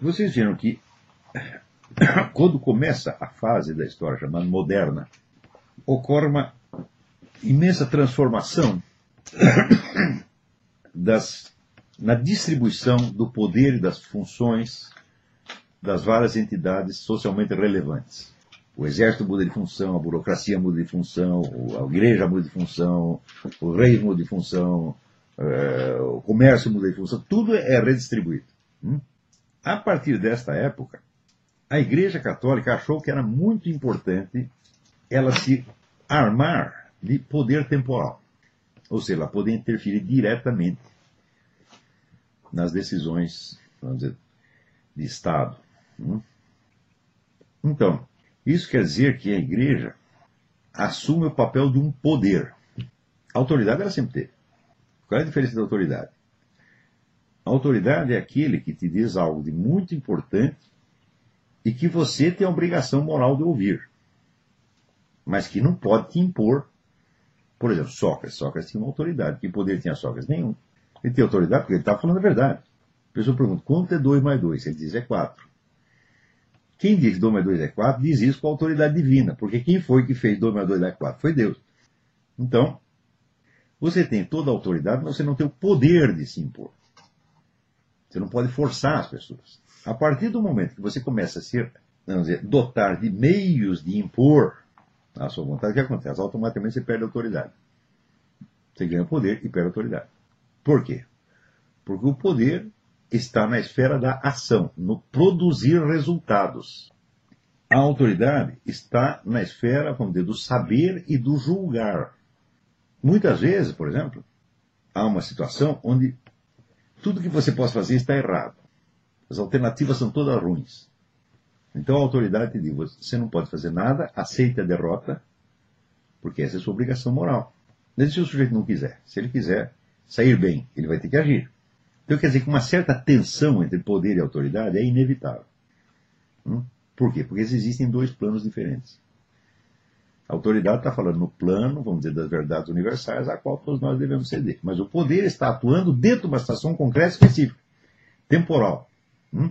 Vocês viram que quando começa a fase da história chamada moderna, ocorre uma imensa transformação das, na distribuição do poder e das funções das várias entidades socialmente relevantes. O exército muda de função, a burocracia muda de função, a igreja muda de função, o rei muda de função, eh, o comércio muda de função, tudo é redistribuído. Hum? A partir desta época, a Igreja Católica achou que era muito importante ela se armar de poder temporal. Ou seja, ela poder interferir diretamente nas decisões dizer, de Estado. Hum? Então, isso quer dizer que a igreja assume o papel de um poder. A autoridade ela sempre teve. Qual é a diferença da autoridade? A autoridade é aquele que te diz algo de muito importante e que você tem a obrigação moral de ouvir, mas que não pode te impor. Por exemplo, Sócrates. Sócrates tinha uma autoridade. Que poder tinha Sócrates? Nenhum. Ele tem autoridade porque ele estava falando a verdade. A pessoa pergunta, quanto é 2 mais 2? Ele diz, é 4. Quem diz que 2 mais 2 é 4 diz isso com a autoridade divina, porque quem foi que fez 2 mais 2 é 4? Foi Deus. Então, você tem toda a autoridade, mas você não tem o poder de se impor. Você não pode forçar as pessoas. A partir do momento que você começa a ser, vamos dizer, dotar de meios de impor a sua vontade, o que acontece? Automaticamente você perde a autoridade. Você ganha poder e perde a autoridade. Por quê? Porque o poder está na esfera da ação, no produzir resultados. A autoridade está na esfera, vamos dizer, do saber e do julgar. Muitas vezes, por exemplo, há uma situação onde tudo que você possa fazer está errado. As alternativas são todas ruins. Então a autoridade te diz: você não pode fazer nada, aceite a derrota, porque essa é a sua obrigação moral. Mas se o sujeito não quiser? Se ele quiser sair bem, ele vai ter que agir. Então quer dizer que uma certa tensão entre poder e autoridade é inevitável. Hum? Por quê? Porque existem dois planos diferentes. A autoridade está falando no plano, vamos dizer, das verdades universais, a qual todos nós devemos ceder. Mas o poder está atuando dentro de uma situação concreta específica, temporal. Hum?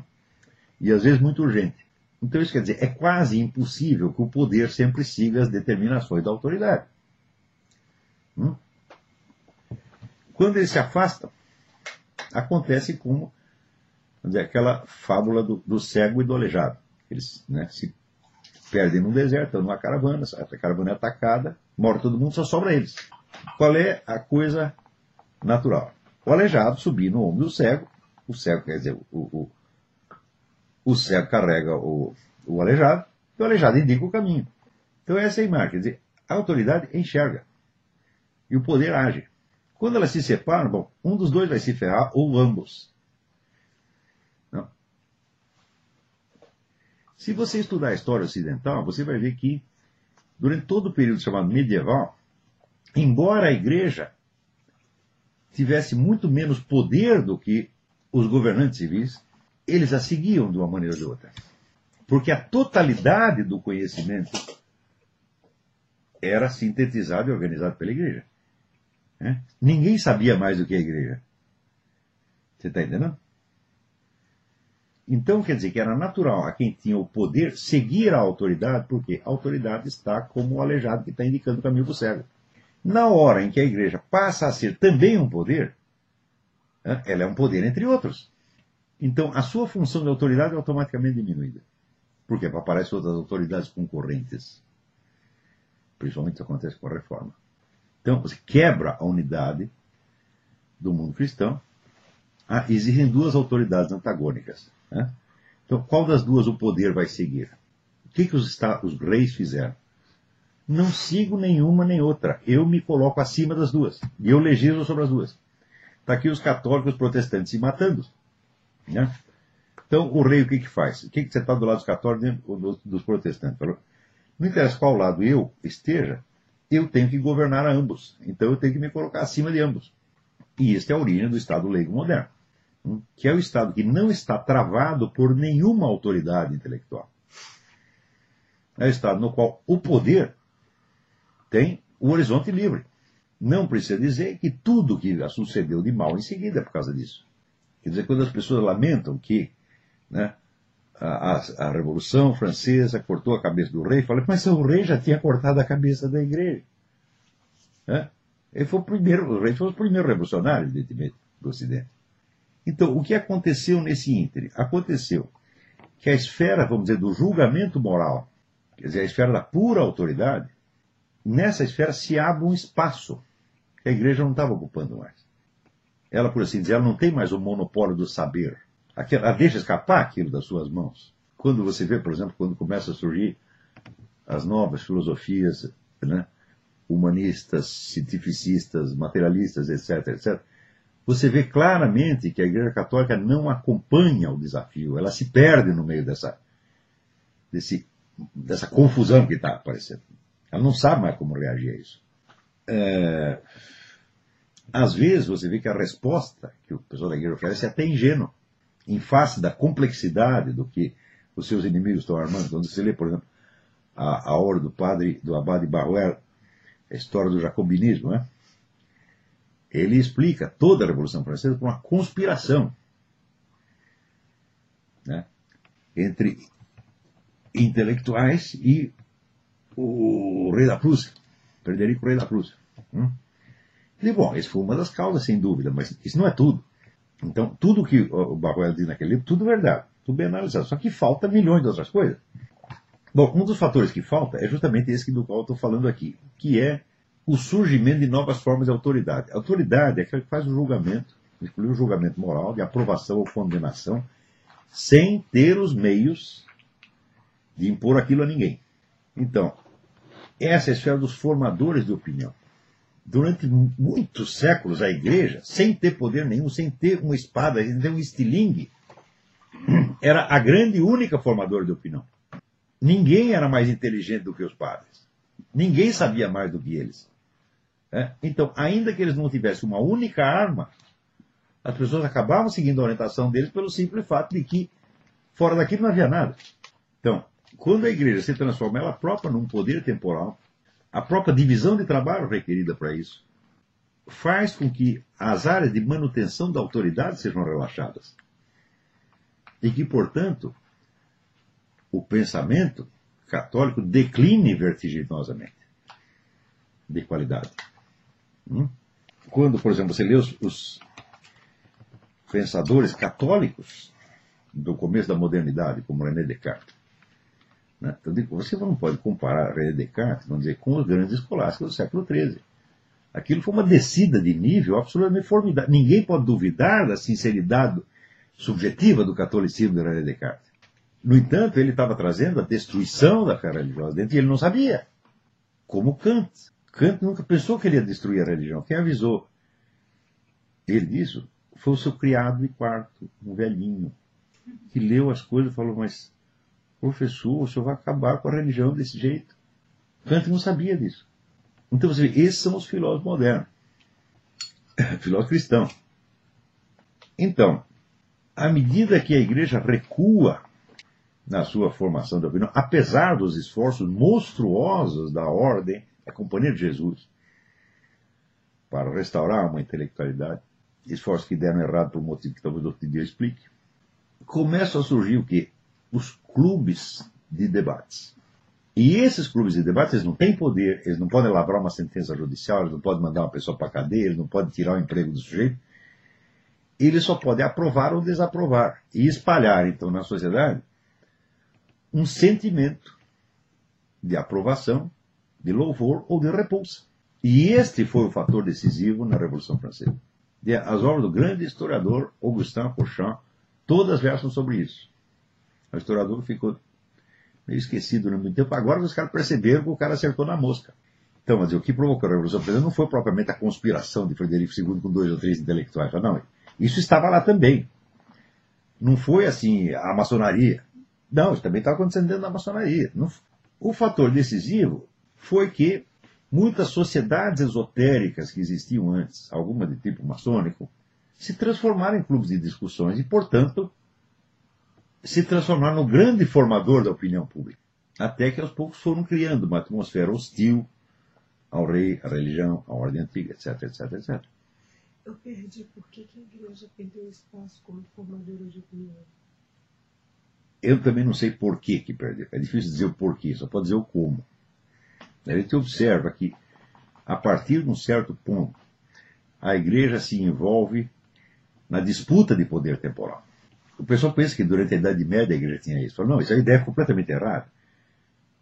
E às vezes muito urgente. Então isso quer dizer, é quase impossível que o poder sempre siga as determinações da autoridade. Hum? Quando ele se afasta, acontece como dizer, aquela fábula do, do, cego e do aleijado. Eles né, se perdem no deserto, estão numa caravana, a caravana é atacada, morre todo mundo, só sobra eles. Qual é a coisa natural? O aleijado subir no ombro do cego, o cego, quer dizer, o, o, o cego carrega o, o aleijado, e o aleijado indica o caminho. Então essa é a imagem, quer dizer, a autoridade enxerga, e o poder age. Quando elas se separam, bom, um dos dois vai se ferrar ou ambos. Se você estudar a história ocidental, você vai ver que durante todo o período chamado medieval, embora a igreja tivesse muito menos poder do que os governantes civis, eles a seguiam de uma maneira ou de outra. Porque a totalidade do conhecimento era sintetizado e organizado pela igreja. Né? Ninguém sabia mais do que a igreja. Você está entendendo? Então quer dizer que era natural a quem tinha o poder seguir a autoridade, porque a autoridade está como o aleijado que está indicando o caminho para o cego. Na hora em que a igreja passa a ser também um poder, né, ela é um poder entre outros. Então a sua função de autoridade é automaticamente diminuída. Porque aparecem outras autoridades concorrentes. Principalmente acontece com a reforma. Então, você quebra a unidade do mundo cristão. Existem duas autoridades antagônicas. Né? Então, qual das duas o poder vai seguir? O que, que os, os reis fizeram? Não sigo nenhuma nem outra. Eu me coloco acima das duas. E eu legislo sobre as duas. Está aqui os católicos os protestantes se matando. Né? Então, o rei o que, que faz? O que, que você está do lado dos católicos e dos protestantes? Não interessa qual lado eu esteja, eu tenho que governar a ambos. Então eu tenho que me colocar acima de ambos. E esta é a origem do Estado leigo moderno, que é o Estado que não está travado por nenhuma autoridade intelectual. É o Estado no qual o poder tem o horizonte livre. Não precisa dizer que tudo que sucedeu de mal em seguida é por causa disso. Quer dizer, quando as pessoas lamentam que Né? A, a, Revolução Francesa cortou a cabeça do rei. Falei, mas o rei já tinha cortado a cabeça da igreja. Né? Ele foi o primeiro, o rei foi o primeiro revolucionário, evidentemente, do Ocidente. Então, o que aconteceu nesse ínterim? Aconteceu que a esfera, vamos dizer, do julgamento moral, quer dizer, a esfera da pura autoridade, nessa esfera se abre um espaço que a igreja não estava ocupando mais. Ela, por assim dizer, ela não tem mais o monopólio do saber. Ela deixa escapar aquilo das suas mãos. Quando você vê, por exemplo, quando começa a surgir as novas filosofias né, humanistas, cientificistas, materialistas, etc., etc., você vê claramente que a Igreja Católica não acompanha o desafio, ela se perde no meio dessa, desse, dessa confusão que está aparecendo. Ela não sabe mais como reagir a isso. É, às vezes você vê que a resposta que o pessoal da igreja oferece é até ingênua, em face da complexidade do que os seus inimigos estão armando. Quando você lê, por exemplo, a, a obra do padre, do abade Barruel, a história do jacobinismo, né? Ele explica toda a Revolução Francesa como uma conspiração né? entre intelectuais e o rei da Prússia, Frederico Rei da Prússia. Hum? E, bom, isso foi uma das causas, sem dúvida, mas isso não é tudo. Então, tudo que o Barroel diz naquele livro, tudo verdade, tudo bem analisado. Só que falta milhões de outras coisas. Bom, um dos fatores que falta é justamente esse do qual eu estou falando aqui, que é o surgimento de novas formas de autoridade. A autoridade é aquela que faz o julgamento, incluir o julgamento moral, de aprovação ou condenação, sem ter os meios de impor aquilo a ninguém. Então, essa é a esfera dos formadores de opinião durante muitos séculos, a igreja, sem ter poder nenhum, sem ter uma espada, sem ter um estilingue, era a grande e única formadora de opinião. Ninguém era mais inteligente do que os padres. Ninguém sabia mais do que eles. É? Então, ainda que eles não tivessem uma única arma, as pessoas acabavam seguindo a orientação deles pelo simples fato de que fora daqui não havia nada. Então, quando a igreja se transforma ela própria num poder temporal, a própria divisão de trabalho requerida para isso faz com que as áreas de manutenção da autoridade sejam relaxadas. E que, portanto, o pensamento católico decline vertiginosamente de qualidade. Hum? Quando, por exemplo, você lê os, os pensadores católicos do começo da modernidade, como René Descartes, né? Então, você não pode comparar René Descartes, vamos dizer, com os grandes escolásticos do século XIII. Aquilo foi uma descida de nível absolutamente formidável. Ninguém pode duvidar da sinceridade subjetiva do catolicismo de René Descartes. No entanto, ele estava trazendo a destruição da fé religiosa dentro e ele não sabia. Como Kant. Kant nunca pensou que ele ia destruir a religião. Quem avisou ele disso foi o seu criado de quarto, um velhinho, que leu as coisas e falou, mas professor, o senhor vai acabar com a religião desse jeito. Kant não sabia disso. Então você vê, esses são os filósofos modernos. Filósofo cristão. Então, à medida que a igreja recua na sua formação da opinião, apesar dos esforços monstruosos da ordem, da Companhia de Jesus, para restaurar uma intelectualidade, esforços que deram errado por um motivo que talvez outro dia eu explique, começa a surgir o quê? os clubes de debates. E esses clubes de debates eles não têm poder, eles não podem elaborar uma sentença judicial, eles não podem mandar uma pessoa para a cadeia, eles não podem tirar o emprego do sujeito. Eles só podem aprovar ou desaprovar e espalhar, então, na sociedade um sentimento de aprovação, de louvor ou de repulsa. E este foi o fator decisivo na Revolução Francesa. As obras do grande historiador Augustin Fauchamp todas versam sobre isso. O historiador ficou meio esquecido no muito tempo. Agora os caras perceberam que o cara acertou na mosca. Então, mas o que provocou a Revolução Francesa não foi propriamente a conspiração de Frederico II com dois ou três intelectuais. Não, isso estava lá também. Não foi assim a maçonaria. Não, isso também estava acontecendo dentro da maçonaria. Não, o fator decisivo foi que muitas sociedades esotéricas que existiam antes, algumas de tipo maçônico, se transformaram em clubes de discussões e, portanto, se transformar no grande formador da opinião pública. Até que aos poucos foram criando uma atmosfera hostil ao rei, à religião, à ordem antiga, etc, etc, etc. Eu perdi por que, que a igreja perdeu espaço como formadora de opinião. Eu também não sei por que, que perdeu. É difícil dizer o porquê, só pode dizer o como. A gente observa que, a partir de um certo ponto, a igreja se envolve na disputa de poder temporal. O pessoal pensa que durante a Idade Média a igreja tinha isso. Não, isso é uma ideia completamente errada.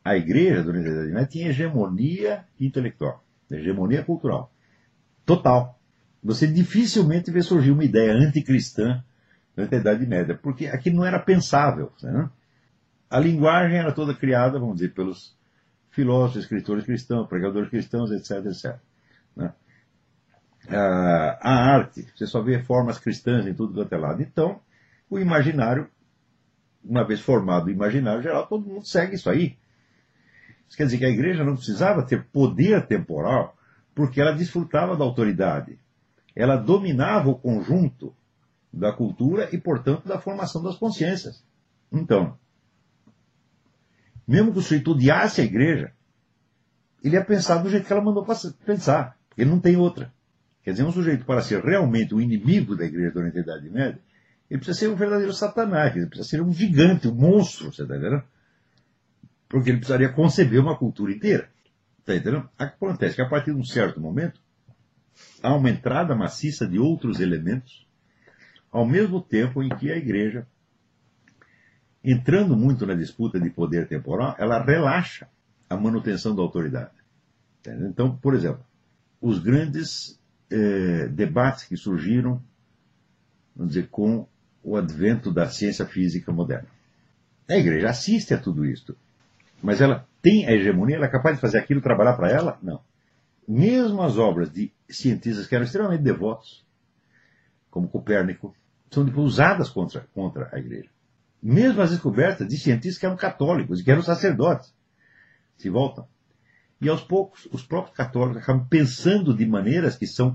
A igreja, durante a Idade Média, tinha hegemonia intelectual, hegemonia cultural. Total. Você dificilmente vê surgir uma ideia anticristã durante a Idade Média, porque aquilo não era pensável. Né? A linguagem era toda criada, vamos dizer, pelos filósofos, escritores cristãos, pregadores cristãos, etc, etc. Né? A arte, você só vê formas cristãs em tudo quanto é lado. Então, o imaginário, uma vez formado o imaginário geral, todo mundo segue isso aí. Isso quer dizer que a igreja não precisava ter poder temporal, porque ela desfrutava da autoridade. Ela dominava o conjunto da cultura e, portanto, da formação das consciências. Então, mesmo que o sujeito odiasse a igreja, ele ia pensar do jeito que ela mandou pensar. Ele não tem outra. Quer dizer, um sujeito para ser realmente o inimigo da igreja durante a Idade Média, ele precisa ser um verdadeiro satanás, ele precisa ser um gigante, um monstro, você está entendendo? Porque ele precisaria conceber uma cultura inteira. Está entendendo? Acontece que a partir de um certo momento, há uma entrada maciça de outros elementos ao mesmo tempo em que a igreja, entrando muito na disputa de poder temporal, ela relaxa a manutenção da autoridade. Então, por exemplo, os grandes eh, debates que surgiram, vamos dizer, com o advento da ciência física moderna. A igreja assiste a tudo isso, mas ela tem a hegemonia, ela é capaz de fazer aquilo trabalhar para ela? Não. Mesmo as obras de cientistas que eram extremamente devotos, como Copérnico, são usadas contra, contra a igreja. Mesmo as descobertas de cientistas que eram católicos que eram sacerdotes se voltam. E aos poucos, os próprios católicos acabam pensando de maneiras que são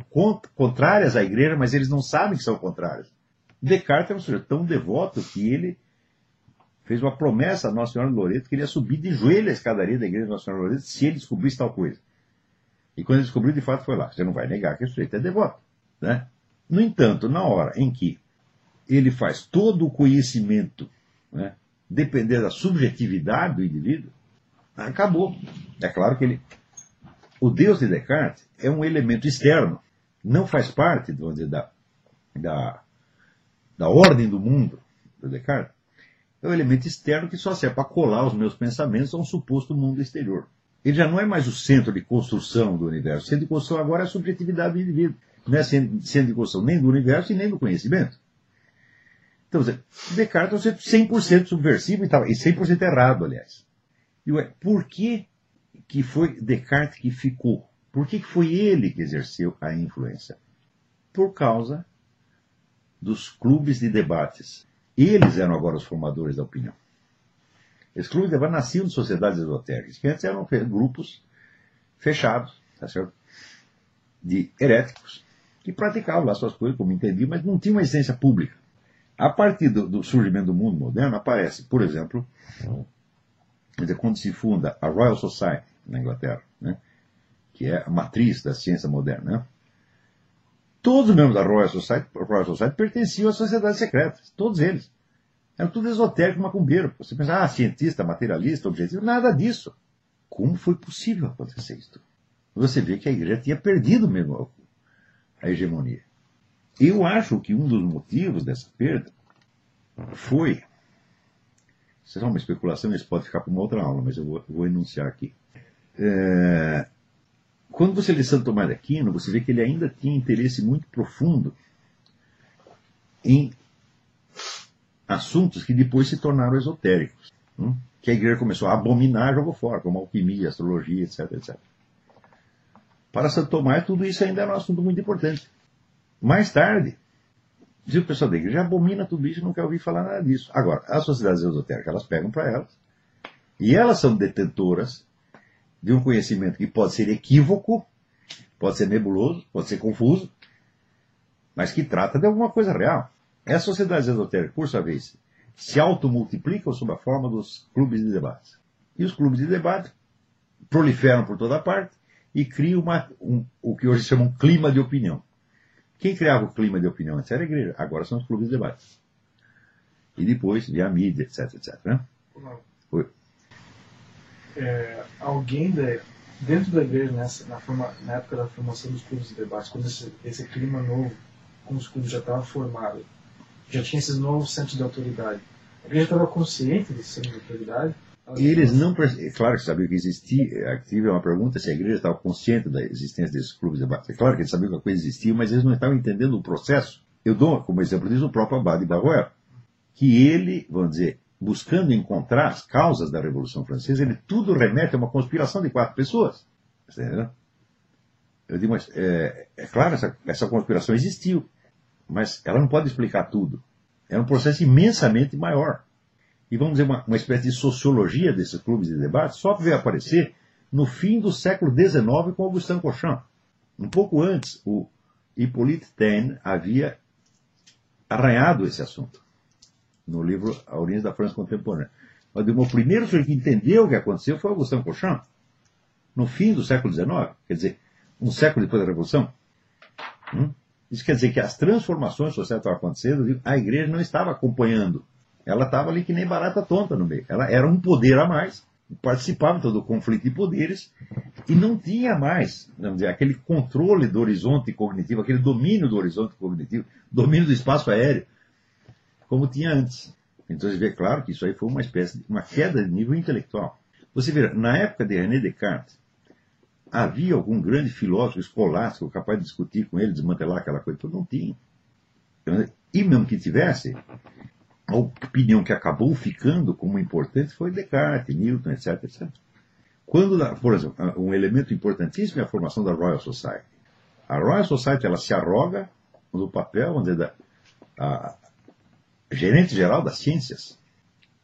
contrárias à igreja, mas eles não sabem que são contrárias. Descartes era um sujeito tão devoto que ele fez uma promessa a Nossa Senhora de Loreto que ele ia subir de joelho a escadaria da igreja de Nossa Senhora de Loreto se ele descobrisse tal coisa. E quando ele descobriu, de fato foi lá. Você não vai negar que o sujeito é devoto. Né? No entanto, na hora em que ele faz todo o conhecimento né, depender da subjetividade do indivíduo, acabou. É claro que ele. O Deus de Descartes é um elemento externo, não faz parte dizer, da, da, da ordem do mundo do Descartes. É um elemento externo que só serve para colar os meus pensamentos a um suposto mundo exterior. Ele já não é mais o centro de construção do universo. O centro de construção agora é a subjetividade do indivíduo. Não é centro de construção nem do universo e nem do conhecimento. Então, Descartes é um 100% subversivo e, e 100% errado, aliás. E ué, por que, que foi Descartes que ficou? Por que, que foi ele que exerceu a influência? Por causa dos clubes de debates. Eles eram agora os formadores da opinião. Esses clubes de debate nasciam de sociedades esotéricas, que antes eram grupos fechados, tá certo? de heréticos, que praticavam lá suas coisas, como entendi, mas não tinham uma essência pública. A partir do, do surgimento do mundo moderno, aparece, por exemplo, dizer, quando se funda a Royal Society na Inglaterra, né, que é a matriz da ciência moderna, né, todos os membros da Royal Society, Royal Society pertenciam às sociedades secretas, todos eles. Era tudo esotérico, macumbeiro. Você pensa, ah, cientista, materialista, objetivo, nada disso. Como foi possível acontecer isso? Você vê que a igreja tinha perdido mesmo a hegemonia. Eu acho que um dos motivos dessa perda foi. Isso é uma especulação, isso pode ficar para uma outra aula, mas eu vou, vou enunciar aqui. É, quando você lê Santo Tomás de Aquino, você vê que ele ainda tinha interesse muito profundo em assuntos que depois se tornaram esotéricos. Hum? Que a igreja começou a abominar jogou fora, como alquimia, astrologia, etc, etc. Para Santo Tomás, tudo isso ainda era um assunto muito importante. Mais tarde, diz o pessoal da igreja abomina tudo isso e não quer ouvir falar nada disso. Agora, as sociedades esotéricas, elas pegam para elas. E elas são detentoras de um conhecimento que pode ser equívoco, pode ser nebuloso, pode ser confuso, mas que trata de alguma coisa real. Essas sociedades esotéricas, por sua vez, se automultiplicam sob a forma dos clubes de debate. E os clubes de debate proliferam por toda parte e criam uma, um, o que hoje chamam um clima de opinião. Quem criava o clima de opinião antes era a igreja, agora são os clubes de debate. E depois a mídia, etc, etc. Né? É, alguém de, dentro da igreja, nessa, na, forma, na época da formação dos clubes de debate, quando esse, esse clima novo, com os clubes já estava formado, já tinha esses novos centros de autoridade, a igreja estava consciente desses centros de autoridade? E eles não. Claro que sabiam que existia. Aqui é uma pergunta se a igreja estava consciente da existência desses clubes de debate. É claro que eles sabiam que a coisa existia, mas eles não estavam entendendo o processo. Eu dou como exemplo disso o próprio Abade Barroer, que ele, vamos dizer, buscando encontrar as causas da Revolução Francesa, ele tudo remete a uma conspiração de quatro pessoas. Entendeu? Eu digo, mas é, é claro, essa, essa conspiração existiu, mas ela não pode explicar tudo. Era um processo imensamente maior e vamos dizer, uma, uma espécie de sociologia desses clubes de debate, só veio aparecer no fim do século XIX com Augustin Cochin. Um pouco antes, o Hippolyte Taine havia arranhado esse assunto no livro A Origem da França Contemporânea. Mas o primeiro sujeito que entendeu o que aconteceu foi Augustin Cochin, no fim do século XIX, quer dizer, um século depois da Revolução. Hum? Isso quer dizer que as transformações sociais estavam acontecendo, a igreja não estava acompanhando ela estava ali que nem barata tonta no meio. Ela era um poder a mais, participava todo o conflito de poderes e não tinha mais, vamos dizer, aquele controle do horizonte cognitivo, aquele domínio do horizonte cognitivo, domínio do espaço aéreo, como tinha antes. Então você vê, claro, que isso aí foi uma espécie de uma queda de nível intelectual. Você vê, na época de René Descartes, havia algum grande filósofo escolástico capaz de discutir com ele, desmantelar aquela coisa? Não tinha. E mesmo que tivesse, a opinião que acabou ficando como importante foi Descartes, Newton, etc. etc. Quando, por exemplo, um elemento importantíssimo é a formação da Royal Society. A Royal Society ela se arroga no papel, dizer, da a, gerente geral das ciências,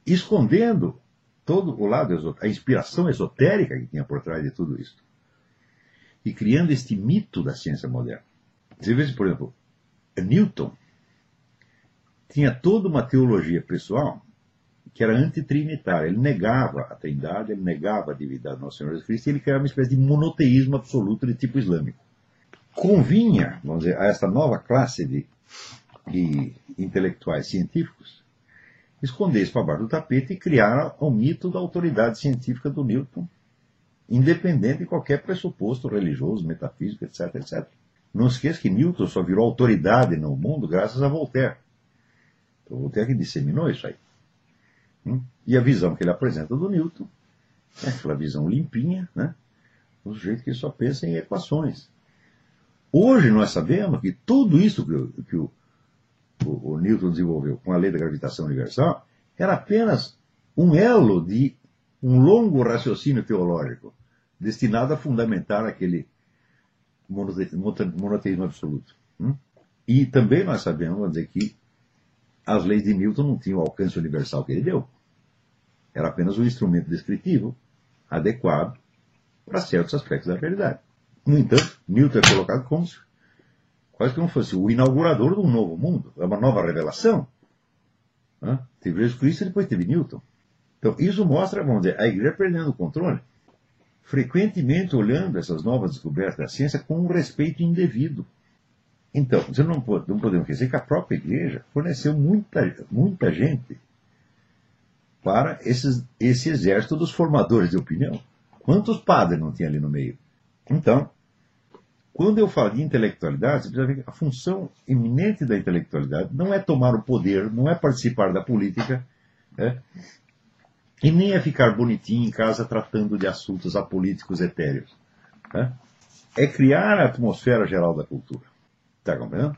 escondendo todo o lado, a inspiração esotérica que tinha por trás de tudo isso. E criando este mito da ciência moderna. Você vê, por exemplo, Newton, tinha toda uma teologia pessoal que era antitrinitária. Ele negava a trindade, ele negava a divindade do Nosso Senhor Jesus Cristo e ele criava uma espécie de monoteísmo absoluto de tipo islâmico. Convinha, vamos dizer, a esta nova classe de, de intelectuais científicos esconder isso para baixo do tapete e criar o mito da autoridade científica do Newton, independente de qualquer pressuposto religioso, metafísico, etc, etc. Não esqueça que Newton só virou autoridade no mundo graças a Voltaire. Então, Voltaire que disseminou isso aí. Hum? E a visão que ele apresenta do Newton é aquela visão limpinha, né? o sujeito que só pensa em equações. Hoje nós sabemos que tudo isso que, o, que o, o, o Newton desenvolveu com a lei da gravitação universal era apenas um elo de um longo raciocínio teológico destinado a fundamentar aquele monoteísmo absoluto. Hum? E também nós sabemos, dizer, que as leis de Newton não tinham o alcance universal que ele deu. Era apenas um instrumento descritivo adequado para certos aspectos da realidade. No entanto, Newton é colocado como se, quase como fosse o inaugurador de um novo mundo, é uma nova revelação. Né? Teve Jesus Cristo e depois teve Newton. Então, isso mostra, vamos dizer, a igreja perdendo o controle, frequentemente olhando essas novas descobertas da ciência com um respeito indevido. Então, você não, pode, não podemos esquecer que a própria igreja forneceu muita, muita gente para esses, esse exército dos formadores de opinião. Quantos padres não tinha ali no meio? Então, quando eu falo de intelectualidade, você precisa ver que a função eminente da intelectualidade não é tomar o poder, não é participar da política, é, e nem é ficar bonitinho em casa tratando de assuntos apolíticos etéreos. É, é criar a atmosfera geral da cultura. Está compreendendo?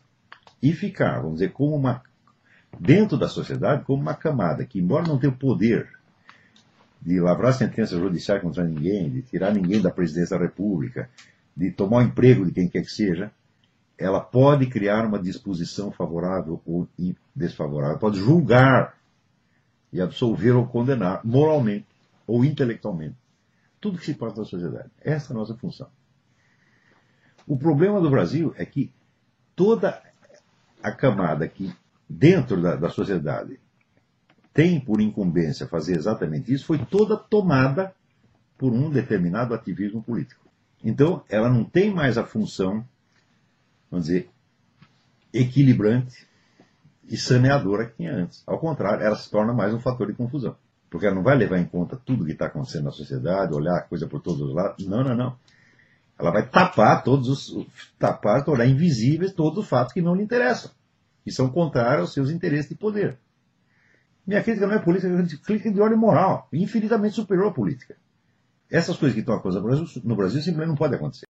E ficar, vamos dizer, como uma. dentro da sociedade, como uma camada que, embora não tenha o poder de lavrar sentença judicial contra ninguém, de tirar ninguém da presidência da República, de tomar o emprego de quem quer que seja, ela pode criar uma disposição favorável ou desfavorável, pode julgar e absolver ou condenar moralmente ou intelectualmente tudo que se passa da sociedade. Essa é a nossa função. O problema do Brasil é que toda a camada que, dentro da, da sociedade, tem por incumbência fazer exatamente isso, foi toda tomada por um determinado ativismo político. Então, ela não tem mais a função, vamos dizer, equilibrante, e saneadora que tinha antes. Ao contrário, ela se torna mais um fator de confusão. Porque ela não vai levar em conta tudo que está acontecendo na sociedade, olhar a coisa por todos os lados. Não, não, não. Ela vai tapar todos os. tapar, tornar invisíveis todos os fatos que não lhe interessam. Que são contrários aos seus interesses de poder. Minha crítica não é política, é crítica de ordem moral, infinitamente superior à política. Essas coisas que estão acontecendo no Brasil simplesmente não podem acontecer.